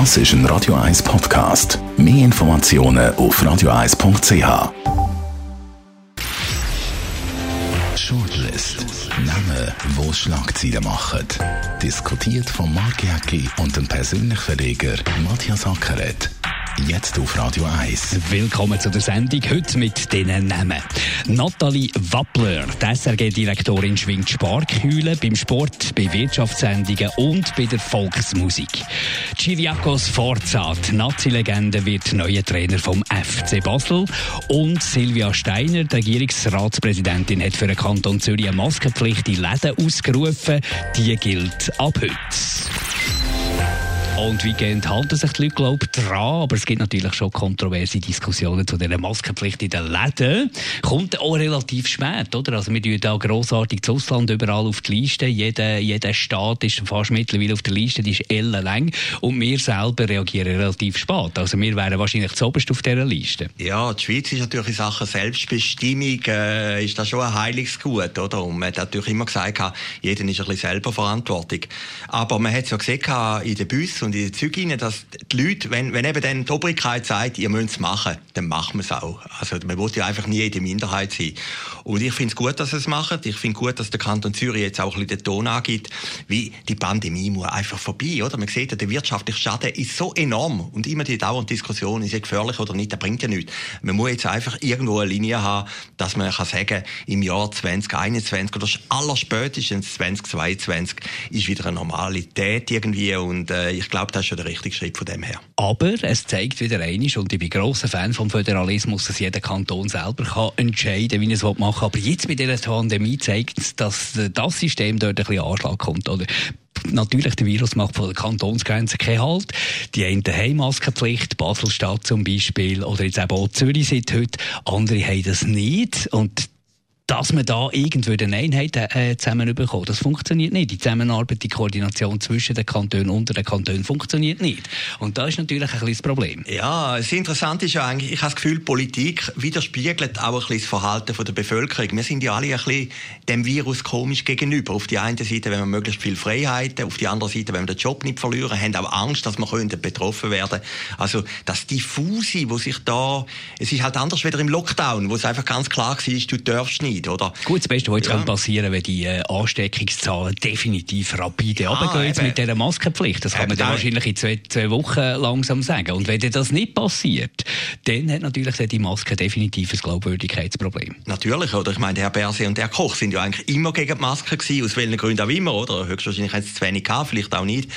Das ist ein Radio 1 Podcast. Mehr Informationen auf radio1.ch. Shortlist. Namen, wo Schlagzeilen machen. Diskutiert von Mark Jäcki und dem persönlichen Verleger Matthias Ackeret. Jetzt auf Radio 1. Willkommen zu der Sendung. Heute mit diesen Namen. Nathalie Wappler, die SRG-Direktorin, schwingt Sparkühle beim Sport, bei Wirtschaftssendungen und bei der Volksmusik. Chiriakos Forza, die Nazi-Legende, wird neuer Trainer vom FC Basel. Und Silvia Steiner, die Regierungsratspräsidentin, hat für den Kanton Zürich eine Maskenpflicht in Läden ausgerufen. Die gilt ab heute. Und wie gehen halten sich die Leute, glaube ich, dran? Aber es gibt natürlich schon kontroverse Diskussionen zu dieser Maskenpflicht in den Läden. Kommt auch relativ spät, oder? Also wir tun da grossartig das Ausland überall auf die Liste. Jeder, jeder Staat ist fast mittlerweile auf der Liste, die ist ellenlang. Und wir selber reagieren relativ spät. Also wir wären wahrscheinlich zuoberst auf dieser Liste. Ja, die Schweiz ist natürlich in Sachen Selbstbestimmung äh, ist das schon ein heiliges Gut, oder? Und man hat natürlich immer gesagt, jeder ist ein bisschen selber verantwortlich. Aber man hat es ja gesehen in den Bussen und in den Zügen, dass die Leute, wenn, wenn eben dann die Obrigkeit sagt, ihr müsst es machen, dann machen wir es auch. Also man will ja einfach nie jede Minderheit sein. Und ich finde es gut, dass sie es machen. Ich finde gut, dass der Kanton Zürich jetzt auch ein bisschen den Ton angibt, wie die Pandemie muss einfach vorbei, oder? Man sieht ja, der wirtschaftliche Schaden ist so enorm und immer die dauernde Diskussion, ist er gefährlich oder nicht, das bringt ja nichts. Man muss jetzt einfach irgendwo eine Linie haben, dass man kann sagen, im Jahr 2021 oder allerspätestens 2022 ist wieder eine Normalität irgendwie und äh, ich glaube, das ist schon der richtige Schritt von dem her. Aber es zeigt wieder einiges und ich bin grosser Fan vom Föderalismus, dass jeder Kanton selber kann entscheiden wie er es machen will. Aber jetzt bei dieser Pandemie zeigt es, dass das System dort ein bisschen Anschlag kommt. Oder? Natürlich, der Virus macht von der Kantonsgrenze keinen Halt. Die einen haben Maskenpflicht, Baselstadt zum Beispiel, oder jetzt eben auch Zürich seit heute. Andere haben das nicht. Und dass man da irgendwie eine Einheit äh, zusammenbekommt. Das funktioniert nicht. Die Zusammenarbeit, die Koordination zwischen den Kantonen und den Kantonen funktioniert nicht. Und da ist natürlich ein das Problem. Ja, das Interessante ist ja eigentlich, ich habe das Gefühl, Politik widerspiegelt auch ein bisschen das Verhalten der Bevölkerung. Wir sind ja alle ein bisschen dem Virus komisch gegenüber. Auf die eine Seite, wenn wir möglichst viel Freiheiten, auf die andere Seite, wenn wir den Job nicht verlieren, haben auch Angst, dass wir betroffen werden Also das Diffuse, wo sich da, es ist halt anders wieder im Lockdown, wo es einfach ganz klar war, du darfst nicht nicht, oder? Gut, das Beste, was jetzt ja. passieren wenn die äh, Ansteckungszahlen definitiv rapide ja, runtergehen mit dieser Maskenpflicht. Das kann man dann wahrscheinlich in zwei, zwei Wochen langsam sagen. Und wenn das nicht passiert, dann hat natürlich die Maske definitiv ein Glaubwürdigkeitsproblem. Natürlich, oder? Ich meine, Herr Berse und der Koch sind ja eigentlich immer gegen die Maske gewesen, aus welchen Gründen auch immer, oder? Höchstwahrscheinlich haben sie zu wenig gehabt, vielleicht auch nicht.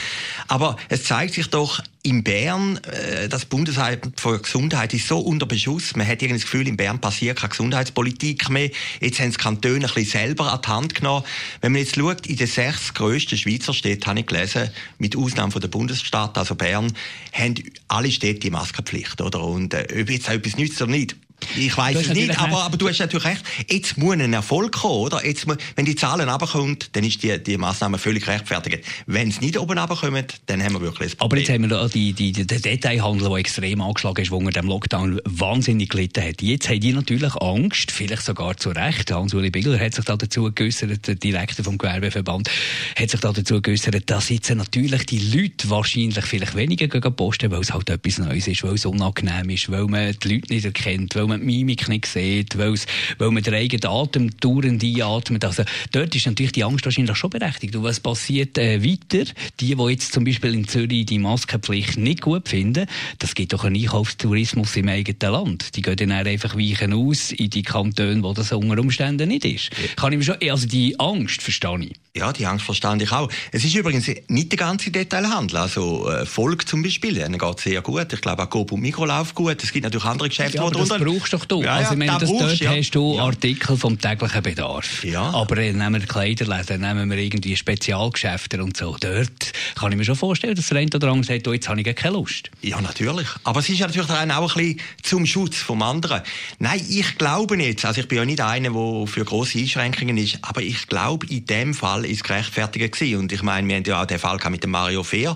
Aber es zeigt sich doch, in Bern, äh, das Bundesamt für Gesundheit ist so unter Beschuss. Man hat irgendwie das Gefühl, in Bern passiert keine Gesundheitspolitik mehr. Jetzt haben die Kantone ein bisschen selber an die Hand genommen. Wenn man jetzt schaut, in den sechs grössten Schweizer Städten, habe ich gelesen, mit Ausnahme von der Bundesstadt, also Bern, haben alle Städte die Maskenpflicht, oder? Und äh, ob jetzt etwas nützt oder nicht, ich weiß es nicht, aber, aber du hast natürlich recht. Jetzt muss ein Erfolg kommen, oder? Jetzt muss, wenn die Zahlen runterkommen, dann ist die, die Massnahme völlig rechtfertigt. Wenn es nicht oben runterkommen, dann haben wir wirklich ein Problem. Aber jetzt haben wir die, die, den Detailhandel, der extrem angeschlagen ist, der unter dem Lockdown wahnsinnig gelitten hat. Jetzt haben die natürlich Angst, vielleicht sogar zu Recht. Hans-Uli Bigler hat sich da dazu geäussert, der Direktor vom Gewerbeverband, hat sich da dazu geäussert, dass jetzt natürlich die Leute wahrscheinlich vielleicht weniger posten, weil es halt etwas Neues ist, weil es unangenehm ist, weil man die Leute nicht erkennt, weil man die Mimik nicht sieht, weil man den eigenen Atem dauernd einatmet. Also dort ist natürlich die Angst wahrscheinlich schon berechtigt. Und was passiert äh, weiter? Die, die jetzt zum Beispiel in Zürich die Maskenpflicht nicht gut finden, das gibt doch einen Einkaufstourismus im eigenen Land. Die gehen dann einfach weichen aus in die Kantone, wo das unter Umständen nicht ist. Kann ich mir schon, also die Angst verstehe ich. Ja, die Angst verstand ich auch. Es ist übrigens nicht der ganze Detailhandel. Also äh, Volk zum Beispiel, denen geht sehr gut. Ich glaube auch Coop und Mikro läuft gut. Es gibt natürlich andere Geschäfte, ja, aber das brauchst doch du. Ja, also ich meine, das dort ja. hast du Artikel vom täglichen Bedarf. Ja. Aber äh, nehmen wir Kleiderläden, nehmen wir irgendwie Spezialgeschäfte und so. Dort kann ich mir schon vorstellen, dass der eine oder andere sagt, oh, jetzt habe ich keine Lust. Ja, natürlich. Aber es ist ja natürlich auch ein bisschen zum Schutz vom anderen. Nein, ich glaube nicht. Also ich bin ja nicht einer, der für grosse Einschränkungen ist. Aber ich glaube, in dem Fall ist es gerechtfertigt gewesen. Und ich meine, wir haben ja auch den Fall mit dem Mario Fehr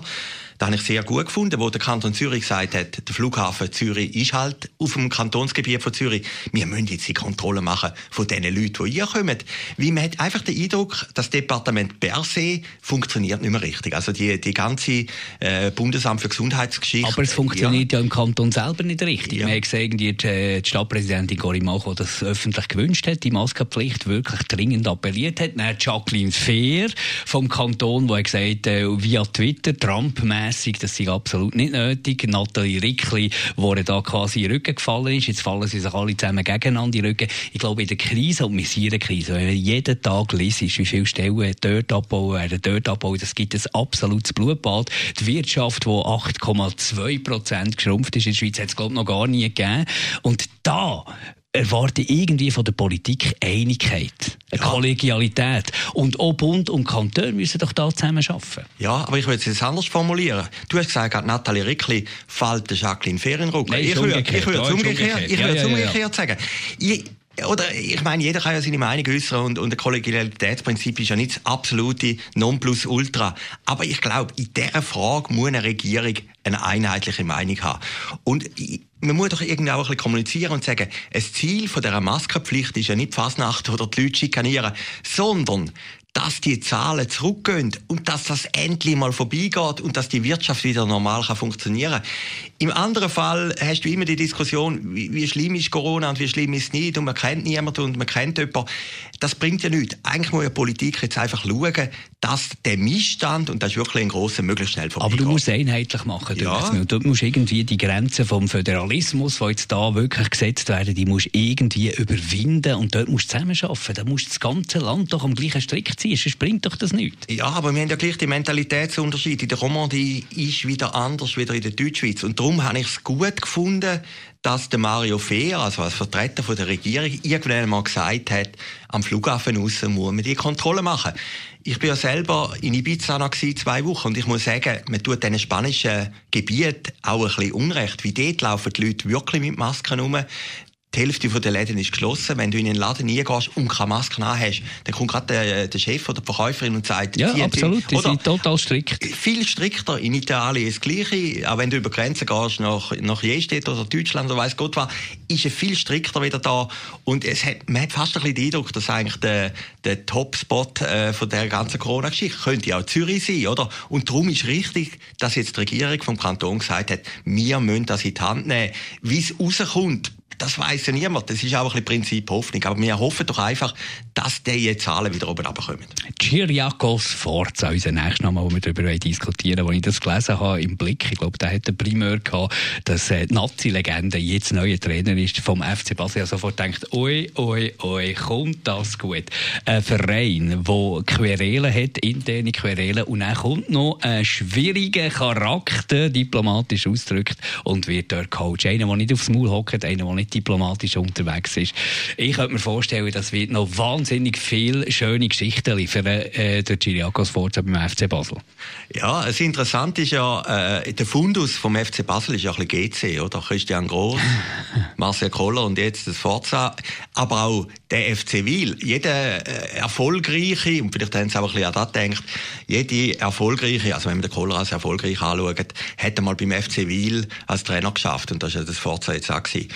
Das habe ich sehr gut gefunden, wo der Kanton Zürich gesagt hat, der Flughafen Zürich ist halt auf dem Kantonsgebiet von Zürich. Wir müssen jetzt die Kontrolle machen von den Leuten, die hier kommen. Wie man hat einfach den Eindruck, das Departement per se funktioniert nicht mehr richtig. Also die, die ganze äh, Bundesamt für Gesundheitsgeschichte. Aber es funktioniert ja, ja im Kanton selber nicht richtig. Ja. Wir haben gesehen, die, die Stadtpräsidentin Cory Macho, die das öffentlich gewünscht hat, die Maskenpflicht wirklich dringend appelliert hat. Dann Jacqueline Fehr vom Kanton, die gesagt äh, via Twitter, Trump-mässig, das sei absolut nicht nötig. Nathalie Rickli, die da quasi in den Rücken gefallen ist. Jetzt fallen sie sich alle zusammen gegeneinander in den Rücken. Ich glaube, in der Krise und Misierenkrise, wenn man jeden Tag liest, wie viele Stellen dort abbauen werden, dort abbauen, das gibt ein absolutes Blutbad. Die Wirtschaft, die 8,2 Prozent geschrumpft ist in der Schweiz, hat es, glaube ich, noch gar nie gegeben. Und da erwarte irgendwie von der Politik Einigkeit, eine ja. Kollegialität. Und auch Bund und Kanton müssen doch da zusammen arbeiten. Ja, aber ich würde es jetzt anders formulieren. Du hast gesagt, Nathalie Rickli fällt der Jacqueline Ferienruck. Nein, ich würde es umgekehrt, umgekehrt, ich würde ja, ja, umgekehrt sagen. Ich, oder ich meine, jeder kann ja seine Meinung äußern und, und das Kollegialitätsprinzip ist ja nicht das absolute Nonplusultra. Aber ich glaube, in dieser Frage muss eine Regierung eine einheitliche Meinung haben. Und man muss doch irgendwie auch ein bisschen kommunizieren und sagen, das Ziel dieser Maskenpflicht ist ja nicht Fasnacht oder die Leute schikanieren, sondern dass die Zahlen zurückgehen und dass das endlich mal vorbeigeht und dass die Wirtschaft wieder normal kann funktionieren Im anderen Fall hast du immer die Diskussion, wie, wie schlimm ist Corona und wie schlimm ist es nicht und man kennt niemanden und man kennt jemanden. Das bringt ja nichts. Eigentlich muss ja Politik jetzt einfach schauen, dass der Missstand, und das ist wirklich ein grosser, möglichst schnell vorbeigeht. Aber du musst es einheitlich machen. Ja. Du musst irgendwie die Grenzen vom Föderalismus, die jetzt da wirklich gesetzt werden, die musst irgendwie überwinden und dort musst du zusammenarbeiten. Da musst du das ganze Land doch am gleichen Strick ziehen, sonst bringt doch das nichts. Ja, aber wir haben ja gleich die Mentalitätsunterschiede. In der Romandie ist wieder anders, wieder in der Deutschschweiz. Und darum habe ich es gut gefunden, dass der Mario Fehr, also als Vertreter von der Regierung, irgendwann mal gesagt hat, am Flughafen raus muss man die Kontrolle machen. Ich bin ja selber in Ibiza noch zwei Wochen und ich muss sagen, man tut diesen spanischen Gebiet auch ein bisschen Unrecht. Wie dort laufen die Leute wirklich mit Masken rum die Hälfte der Läden ist geschlossen. Wenn du in einen Laden reingehst und keine Maske hast, dann kommt gerade der, der, Chef oder die Verkäuferin und sagt, ja, absolut, die sind total strikt. Viel strikter. In Italien ist das Gleiche. Auch wenn du über Grenzen gehst, nach, nach Jestedt oder Deutschland oder weiss Gott was, ist es viel strikter wieder da. Und es hat, man hat fast ein bisschen den Eindruck, dass eigentlich der, der Topspot äh, von der ganzen Corona-Geschichte könnte auch Zürich sein, oder? Und darum ist richtig, dass jetzt die Regierung vom Kanton gesagt hat, wir müssen das in die Hand nehmen. Wie es rauskommt, das weiß ja niemand. Das ist auch ein bisschen Prinzip Hoffnung. Aber wir hoffen doch einfach, dass diese Zahlen wieder oben runterkommen. Kyriakos Forza, unser nächster Name, wo wir darüber diskutieren. Als ich das gelesen habe im Blick, ich glaube, der hat den Primär gehabt, dass äh, die Nazi-Legende jetzt neuer Trainer ist vom FC Basel. Ich sofort denkt, oi, oi, oi, kommt das gut. Ein Verein, der Querelen hat, interne Querelen, und dann kommt noch ein schwieriger Charakter, diplomatisch ausgedrückt, und wird dort Coach. Einer, der nicht aufs Maul hockt, einer, der nicht diplomatisch unterwegs ist. Ich könnte mir vorstellen, das wird noch wahnsinnig viele schöne Geschichten liefern, äh, der Giriakos Forza beim FC Basel. Ja, es interessant ist ja, äh, der Fundus vom FC Basel ist ja ein bisschen GC, oder? Christian Groß, Marcel Koller und jetzt das Forza. Aber auch der FC Wil. Jeder äh, erfolgreiche, und vielleicht haben sie auch ein bisschen an das gedacht, jede erfolgreiche, also wenn man den Koller als erfolgreich anschaut, hat einmal beim FC Wil als Trainer geschafft. Und das war ja das Forza jetzt auch. Gewesen.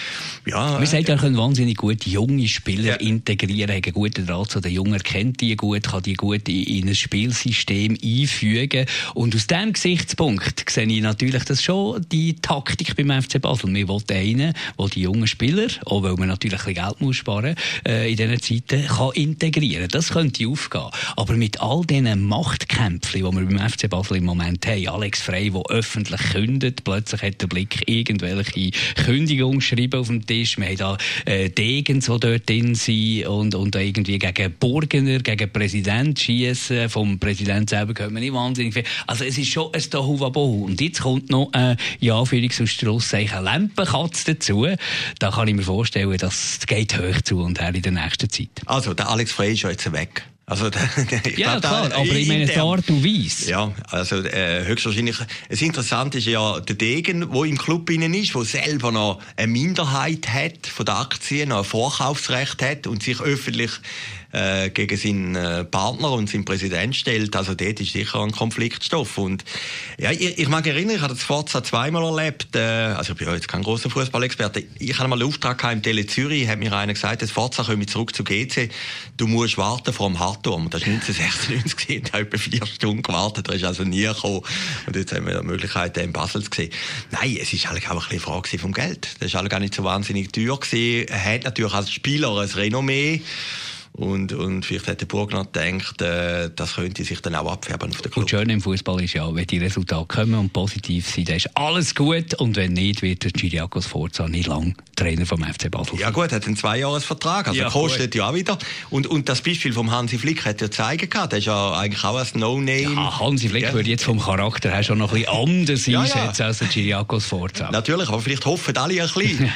Ja, Man sagt, er können wahnsinnig gut junge Spieler ja. integrieren, hat einen guten Draht zu den Jungen, kennt die gut, kann die gut in ein Spielsystem einfügen. Und aus diesem Gesichtspunkt sehe ich natürlich das schon die Taktik beim FC Basel. Wir wollen einen, der die jungen Spieler, auch weil man natürlich ein bisschen Geld muss sparen äh, in diesen Zeiten, kann integrieren. Das könnte aufgehen. Aber mit all diesen Machtkämpfen, die wir beim FC Basel im Moment haben, Alex Frey, der öffentlich kündet, plötzlich hat der Blick irgendwelche Kündigungen geschrieben auf dem Tisch. Wir haben da äh, Degens, die dort drin sind und, und irgendwie gegen Burgener, gegen den Präsidenten schießen. Vom Präsidenten selber hört man nicht wahnsinnig viel. Also es ist schon ein Tohuwabohu. Und jetzt kommt noch, äh, ja, Anführungs- und Schlusszeichen, Lempenkatz dazu. Da kann ich mir vorstellen, das geht hoch zu und her in der nächsten Zeit. Also, der Alex Frey ist ja jetzt weg. Also, ja, klar, aber ich meine, die Art und Weise. Ja, also äh, höchstwahrscheinlich. Das Interessante ist ja der Degen, der im Club innen ist, der selber noch eine Minderheit hat von den Aktien, noch ein Vorkaufsrecht hat und sich öffentlich äh, gegen seinen äh, Partner und seinen Präsident stellt. Also dort ist sicher ein Konfliktstoff. Und ja, ich, ich mag erinnern, ich habe das Forza zweimal erlebt. Äh, also ich bin ja jetzt kein großer Fußballexperte. Ich hatte mal einen Auftrag im Tele Zürich, hat mir einer gesagt, das Forza komme zurück zu GC. Du musst warten vor dem Hartturm. Das war 1996 gesehen, da etwa vier Stunden gewartet. Da ist also nie gekommen. Und jetzt haben wir die Möglichkeit, den in Basel zu sehen. Nein, es ist eigentlich auch ein bisschen Frage vom Geld. Das ist gar nicht so wahnsinnig teuer gewesen. Er hat natürlich als Spieler ein Renommee. Und, und vielleicht hat der Burgner gedacht, äh, das könnte sich dann auch abfärben auf der Club. Und schön im Fußball ist ja, wenn die Resultate kommen und positiv sind, dann ist alles gut. Und wenn nicht, wird der Giriakos Forza nicht lang Trainer vom FC Basel. Ja gut, hat einen Zweijahresvertrag, also ja, kostet gut. ja auch wieder. Und, und das Beispiel vom Hansi Flick hat ja zeigen gehabt, der ist ja eigentlich auch ein No-Name. Ja, Hansi Flick ja. würde jetzt vom Charakter her schon noch ein bisschen anders ja, einschätzen ja. als der Giriakos Forza. Natürlich, aber vielleicht hoffen alle ein bisschen,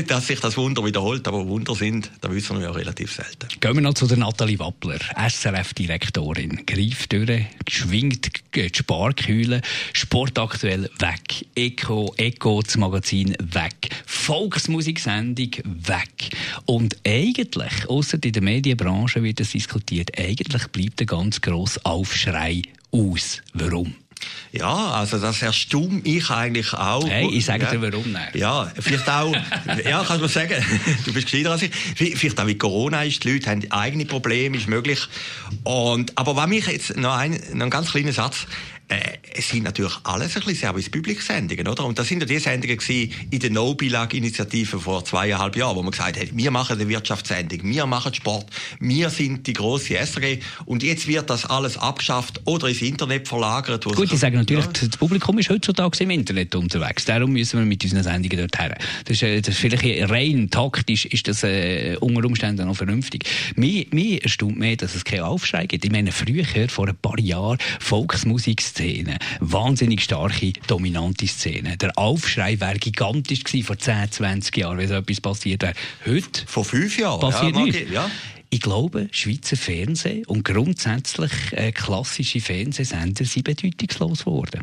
dass sich das Wunder wiederholt. Aber Wunder sind, da wissen wir ja relativ selten. Gehen wir noch zu der Nathalie Wappler, SRF-Direktorin. Greift durch, schwingt die Sparkühle, sportaktuell weg, Eco, Eco, das Magazin weg, Volksmusiksendung weg. Und eigentlich, außer in der Medienbranche wird es diskutiert, eigentlich bleibt ein ganz grosser Aufschrei aus. Warum? Ja, also das erstaunt mich eigentlich auch. Hey, ich sage ja. dir warum nicht. Ja, vielleicht auch, ja, kannst du sagen, du bist gescheiter als ich. Vielleicht auch wie Corona ist, die Leute haben eigene Probleme, ist möglich. Und, aber was mich jetzt noch ein, noch ein ganz kleiner Satz, äh, es sind natürlich alles ein bisschen Service-Public-Sendungen, oder? Und das sind ja die Sendungen in der No-Bilag-Initiative vor zweieinhalb Jahren, wo man gesagt hat, wir machen eine Wirtschaftssendung, wir machen Sport, wir sind die grosse SRG und jetzt wird das alles abgeschafft oder ins Internet verlagert. Gut, ich sage natürlich, ja. das Publikum ist heutzutage im Internet unterwegs, darum müssen wir mit unseren Sendungen dort her. Das ist, äh, das ist vielleicht rein taktisch, ist das äh, unter Umständen noch vernünftig. Mir, mir erstaunt mehr, dass es keinen Aufschrei gibt. Ich meine, früher, vor ein paar Jahren, Volksmusik Szene. Wahnsinnig starke, dominante Szene. Der Aufschrei wäre gigantisch gewesen vor 10, 20 Jahren, wenn so etwas passiert wäre. Heute? Vor fünf Jahren? Passiert ja, nicht. Ja. Ich glaube, Schweizer Fernsehen und grundsätzlich äh, klassische Fernsehsender sind bedeutungslos geworden.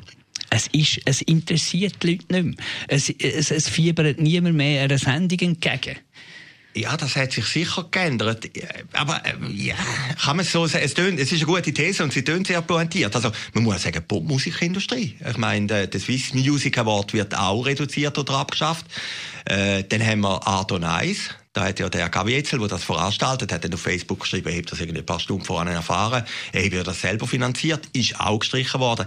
Es, ist, es interessiert die Leute nicht mehr. Es, es, es fiebert niemand mehr einer Sendung entgegen. Ja, das hat sich sicher geändert. Aber äh, ja, kann man so sagen, es, tönt, es ist eine gute These und sie tönt sehr pointiert. Also man muss sagen, Popmusikindustrie. Ich meine, der Swiss Music Award wird auch reduziert oder abgeschafft. Äh, dann haben wir Art und Eis. Da hat ja der Gabi Etzel, der das veranstaltet, hat dann auf Facebook geschrieben, er hat das irgendwie ein paar Stunden vorher erfahren. Er hat das selber finanziert, ist auch gestrichen worden.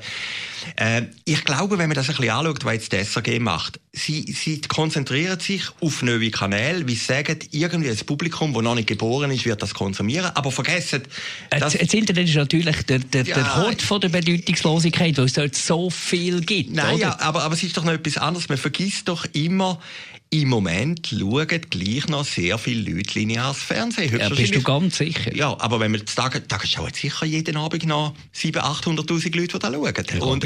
Äh, ich glaube, wenn man das ein bisschen anschaut, was jetzt die SRG macht, sie, sie konzentrieren sich auf neue Kanäle, wie sie sagen, irgendwie das Publikum, das noch nicht geboren ist, wird das konsumieren, aber vergessen... Das, das Internet ist natürlich der, der, ja, der Hort von der Bedeutungslosigkeit, weil es dort so viel gibt. Nein, oder? Ja, aber, aber es ist doch noch etwas anderes. Man vergisst doch immer, im Moment schauen gleich noch sehr viele Leute lineares Fernsehen. Ja, bist du ganz sicher? Ja, aber wenn wir sagen, da schauen sicher jeden Abend noch 700.000, 800.000 Leute, die da schauen. Ich Und,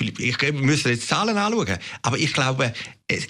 nicht ich müsste jetzt Zahlen anschauen, aber ich glaube, es,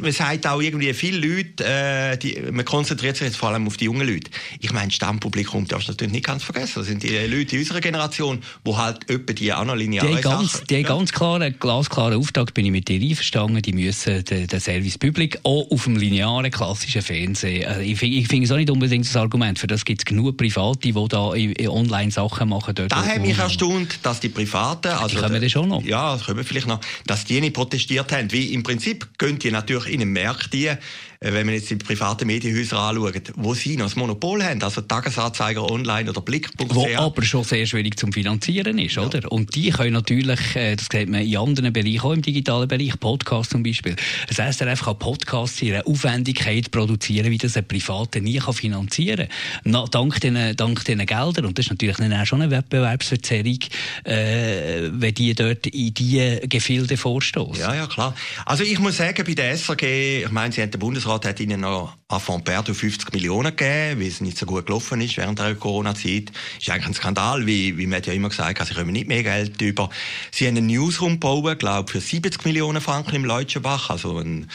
man sagt auch irgendwie, viele Leute, äh, die, man konzentriert sich jetzt vor allem auf die jungen Leute. Ich meine, Stammpublikum darfst du natürlich nicht ganz vergessen. Das sind die Leute in unserer Generation, die halt etwa die auch noch lineare die ganz, Sachen... Die ja. ganz klare, glasklare Auftrag, bin ich mit dir einverstanden, die müssen den, den Service Public auch auf dem linearen, klassischen Fernsehen... Also ich finde ich es auch nicht unbedingt das Argument, für das gibt es genug Private, die da online Sachen machen. Dort da hat mich erstaunt, dass die Privaten... Also die kommen dann schon noch. Ja, das wir vielleicht noch. Dass die nicht protestiert haben, wie im Prinzip könnt ihr natürlich in die äh, wenn man jetzt die privaten Medienhäuser anschaut, wo sie noch das Monopol haben, also Tagesanzeiger online oder Blick.ch. Wo aber schon sehr schwierig zum Finanzieren ist, ja. oder? Und die können natürlich, äh, das sieht man in anderen Bereichen, auch im digitalen Bereich, Podcasts zum Beispiel. Das SRF kann Podcasts in einer Aufwendigkeit produzieren, wie das ein Privater nie kann finanzieren kann. Dank diesen, dank diesen Geldern. Und das ist natürlich dann auch schon eine Wettbewerbsverzerrung, äh, wenn die dort in diese Gefilde vorstoßen. Ja, ja, klar. Also ich muss sagen, bei der SRG, ich meine, Sie haben den Bundes Bundesrat hat ihnen noch Affront Perdue 50 Millionen gegeben, weil es nicht so gut gelaufen ist während der Corona-Zeit. Ist eigentlich ein Skandal, wie, wie man ja immer gesagt hat, sie kommen nicht mehr Geld über. Sie haben einen Newsroom gebaut, glaube für 70 Millionen Franken im Leutschenbach, also ein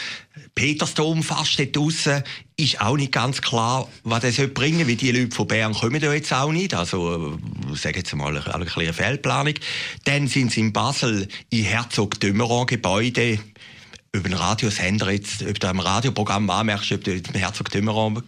Petersdom fast dort draussen, ist auch nicht ganz klar, was das soll bringen weil die Leute von Bern kommen da jetzt auch nicht. Also, ich sage jetzt mal, eine, eine kleine Fehlplanung. Dann sind sie in Basel in Herzog Dömeron Gebäude über einen Radiosender jetzt, ob du ein Radioprogramm anmerkst, ob du im Herzog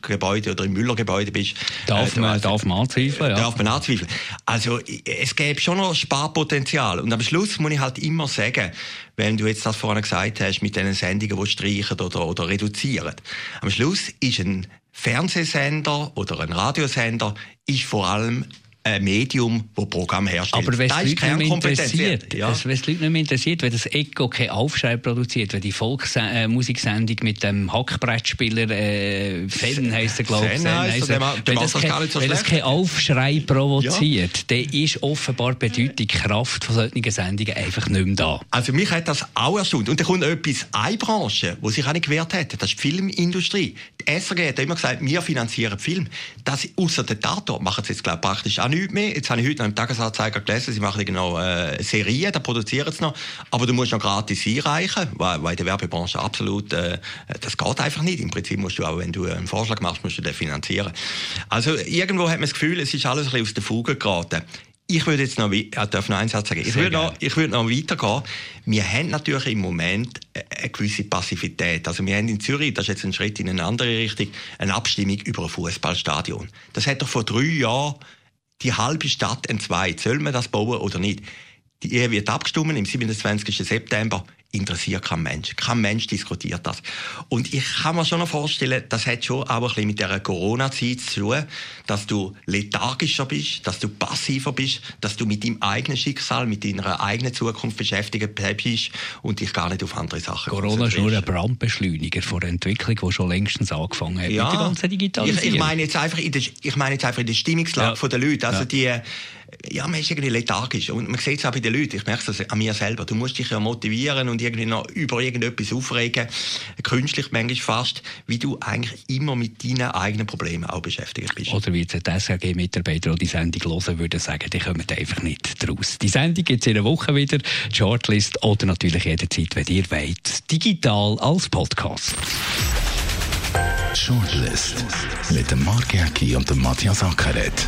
Gebäude oder im Müller Gebäude bist. Darf, äh, man, darf man anzweifeln, ja. Darf man anzweifeln. Also, es gäbe schon noch Sparpotenzial. Und am Schluss muss ich halt immer sagen, wenn du jetzt das vorhin gesagt hast, mit diesen Sendungen, die streichen oder, oder reduzieren. Am Schluss ist ein Fernsehsender oder ein Radiosender ist vor allem ein Medium, das Programm herstellt. Aber wenn es Leute nicht interessiert, ja. es Leute nicht mehr interessiert, wenn das Echo keinen Aufschrei produziert, wenn die Volksmusiksendung äh, mit dem Hackbrettspieler äh, Fan heisst er, glaube ich, wenn, das, kein, so wenn das keinen Aufschrei provoziert, ja. dann ist offenbar die Bedeutung, die Kraft von solchen Sendungen einfach nicht mehr da. Also mich hat das auch erstaunt. Und da kommt etwas, eine Branche, die sich auch nicht gewehrt hat, das ist die Filmindustrie. Die SRG hat immer gesagt, wir finanzieren Film. Das, außer der Tatort machen sie jetzt, glaube ich, praktisch auch nicht nichts mehr. Jetzt habe ich heute noch im Tagesanzeiger gelesen, sie machen genau äh, Serien, da produzieren sie noch. Aber du musst noch gratis einreichen, weil, weil in der Werbebranche absolut, äh, das geht einfach nicht. Im Prinzip musst du auch, wenn du einen Vorschlag machst, musst du den finanzieren. Also irgendwo hat man das Gefühl, es ist alles ein bisschen aus der Fuge geraten. Ich würde jetzt noch, ich darf noch einen Satz sagen. Ich würde, noch, ich würde noch weitergehen. Wir haben natürlich im Moment eine gewisse Passivität. Also wir haben in Zürich, das ist jetzt ein Schritt in eine andere Richtung, eine Abstimmung über ein Fußballstadion. Das hat doch vor drei Jahren die halbe Stadt entzweit. Soll man das bauen oder nicht? Die Ehe wird abgestimmt im 27. September interessiert kein Mensch. Kein Mensch diskutiert das. Und ich kann mir schon noch vorstellen, das hat schon auch ein bisschen mit der Corona-Zeit zu tun, dass du lethargischer bist, dass du passiver bist, dass du mit deinem eigenen Schicksal, mit deiner eigenen Zukunft beschäftigt bist und dich gar nicht auf andere Sachen Corona ist nur ein Brandbeschleuniger von der Entwicklung, die schon längstens angefangen hat ja, mit der ganzen Digitalisierung. Ich, ich, meine jetzt einfach in der, ich meine jetzt einfach in der Stimmungslage ja. der Leute. Also ja. die ja, man ist irgendwie lethargisch. Und man sieht es auch bei den Leuten. Ich merke es an mir selber. Du musst dich ja motivieren und irgendwie noch über irgendetwas aufregen, künstlich manchmal fast, wie du eigentlich immer mit deinen eigenen Problemen auch beschäftigt bist. Oder wie jetzt die SRG-Mitarbeiter, die die Sendung hören, würden sagen, die kommen einfach nicht draus. Die Sendung gibt es in einer Woche wieder, die Shortlist oder natürlich jederzeit, wenn ihr wollt, digital als Podcast. Shortlist mit dem Mark Jäcki und dem Matthias Ackeret